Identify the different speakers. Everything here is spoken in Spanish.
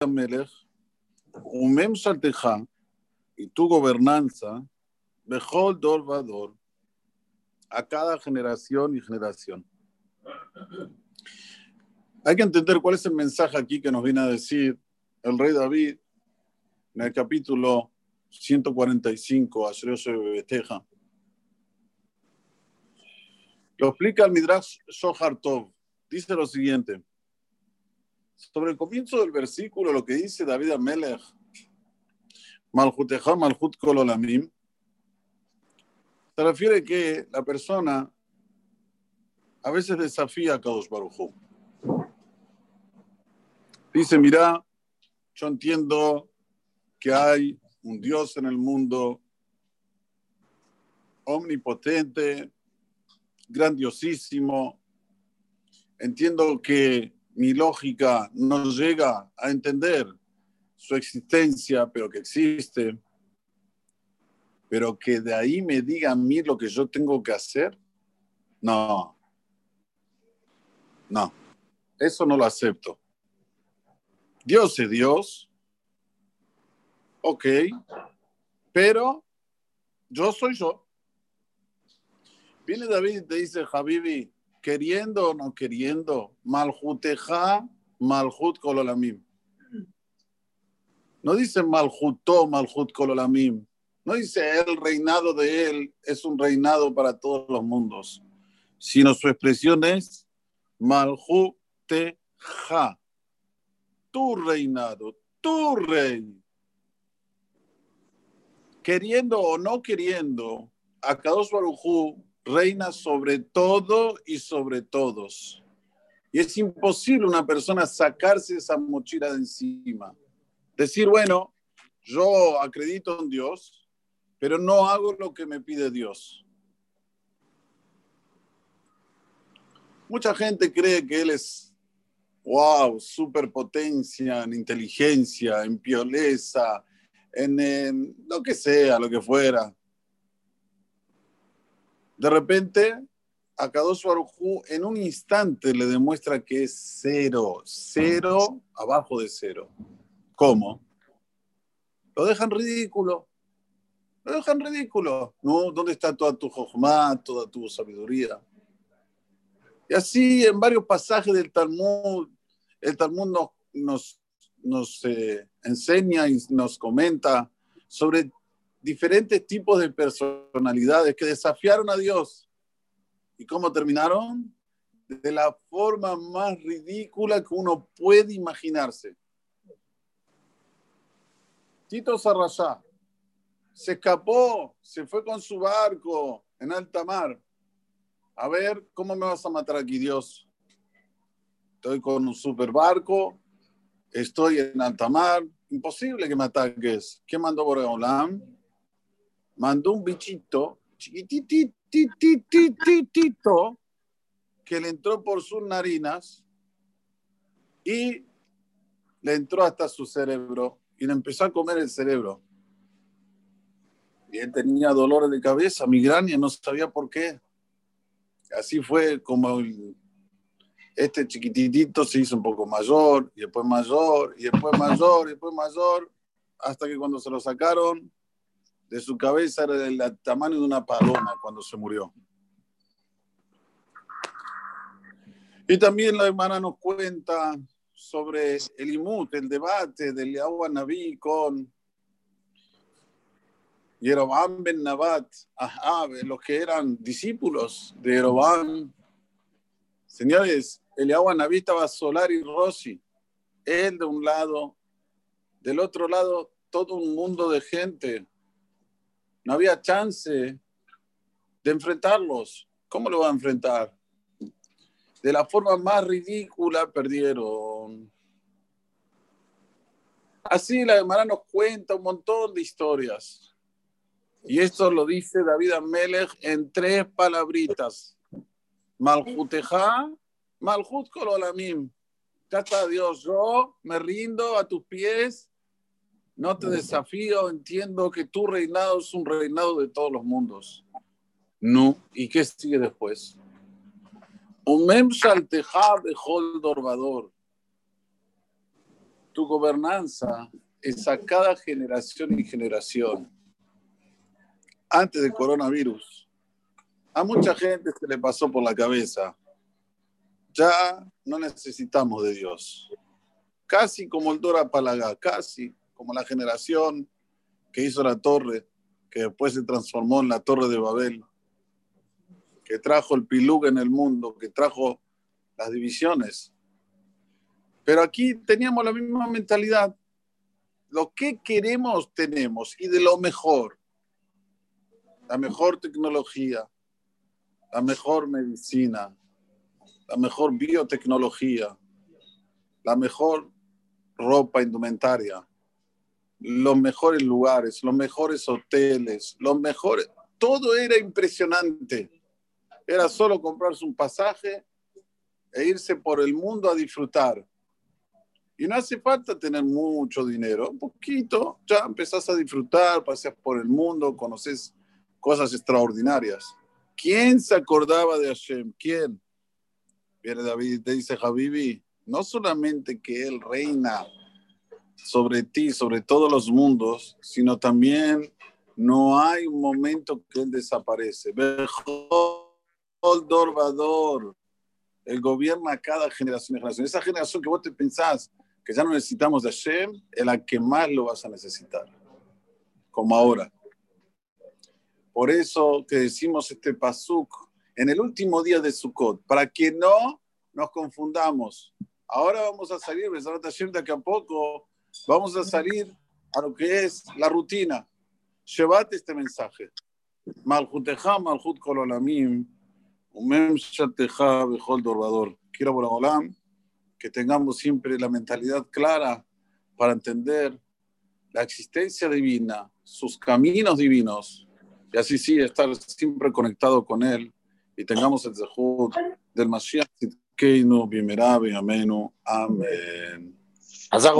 Speaker 1: Amelech, Umem Shalteja, y tu gobernanza, Bejol Dor Vador, a cada generación y generación. Hay que entender cuál es el mensaje aquí que nos viene a decir el rey David en el capítulo 145, Beteja. Lo explica el Midrash Shohar Tov. Dice lo siguiente. Sobre el comienzo del versículo, lo que dice David Amelech, Malhuteja, Malhut Kololamim, se refiere que la persona a veces desafía a Kadosh Baruj Dice, mira, yo entiendo que hay un Dios en el mundo omnipotente, grandiosísimo. Entiendo que mi lógica no llega a entender su existencia, pero que existe. Pero que de ahí me diga a mí lo que yo tengo que hacer. No. No. Eso no lo acepto. Dios es Dios. Ok. Pero yo soy yo. Viene David y te dice, Habibi, queriendo o no queriendo, maljuteja, malhut kololamim. No dice malhutó, malhut kololamim. No dice el reinado de él es un reinado para todos los mundos, sino su expresión es maljuteja. Tu reinado, tu rey. Queriendo o no queriendo, a Kadosh Baruj reina sobre todo y sobre todos. Y es imposible una persona sacarse esa mochila de encima. Decir, bueno, yo acredito en Dios, pero no hago lo que me pide Dios. Mucha gente cree que Él es, wow, superpotencia en inteligencia, en pioleza, en, en lo que sea, lo que fuera de repente, a Kadosh en un instante le demuestra que es cero, cero abajo de cero. ¿Cómo? Lo dejan ridículo. Lo dejan ridículo. ¿No? ¿Dónde está toda tu jojma, toda tu sabiduría? Y así en varios pasajes del Talmud, el Talmud nos, nos, nos eh, enseña y nos comenta sobre diferentes tipos de personalidades que desafiaron a Dios. ¿Y cómo terminaron? De la forma más ridícula que uno puede imaginarse. Tito Sarrayá se escapó, se fue con su barco en alta mar. A ver, ¿cómo me vas a matar aquí, Dios? Estoy con un super barco, estoy en alta mar, imposible que me ataques. ¿Qué mandó Boreolam? Mandó un bichito chiquitititititito que le entró por sus narinas y le entró hasta su cerebro y le empezó a comer el cerebro. Y él tenía dolores de cabeza, migraña, no sabía por qué. Así fue como este chiquititito se hizo un poco mayor, y después mayor, y después mayor, y después mayor, hasta que cuando se lo sacaron, de su cabeza era del tamaño de una paloma cuando se murió. Y también la hermana nos cuenta sobre el imut, el debate del agua Naví con Yerobam ben Nabat, los que eran discípulos de Yerobam. Señores, el agua Naví estaba Solar y Rossi, él de un lado, del otro lado todo un mundo de gente no había chance de enfrentarlos. ¿Cómo lo va a enfrentar? De la forma más ridícula perdieron. Así la hermana nos cuenta un montón de historias. Y esto lo dice David Amelech en tres palabritas. Malhuteja, Malhut Kololamim. Ya está Dios, yo me rindo a tus pies no te desafío, entiendo que tu reinado es un reinado de todos los mundos. No, ¿y qué sigue después? Umem de Holdorvador. tu gobernanza es a cada generación y generación. Antes del coronavirus, a mucha gente se le pasó por la cabeza. Ya no necesitamos de Dios. Casi como el Dora Palagá, casi como la generación que hizo la torre, que después se transformó en la torre de Babel, que trajo el pilug en el mundo, que trajo las divisiones. Pero aquí teníamos la misma mentalidad. Lo que queremos tenemos y de lo mejor. La mejor tecnología, la mejor medicina, la mejor biotecnología, la mejor ropa indumentaria, los mejores lugares, los mejores hoteles, los mejores, todo era impresionante. Era solo comprarse un pasaje e irse por el mundo a disfrutar. Y no hace falta tener mucho dinero, un poquito, ya empezás a disfrutar, paseas por el mundo, conoces cosas extraordinarias. ¿Quién se acordaba de Hashem? ¿Quién? Viene David y te dice, Habibi, no solamente que Él reina sobre ti, sobre todos los mundos, sino también no hay un momento que Él desaparece. Dorbador. Él gobierna cada generación generación. Esa generación que vos te pensás que ya no necesitamos de Hashem, es la que más lo vas a necesitar, como ahora. Por eso que decimos este pasuk en el último día de Sukkot, para que no nos confundamos. Ahora vamos a salir, de aquí a poco, vamos a salir a lo que es la rutina. Llévate este mensaje. Malhuteja, Malhut Kololamim, Umem Shateja, Bejol Dorbador. Quiero Boraholam que tengamos siempre la mentalidad clara para entender la existencia divina, sus caminos divinos, y así sí estar siempre conectado con Él y tengamos el zehut del Mashiach Tzidkeinu, Bimerabe, Amenu. Amén.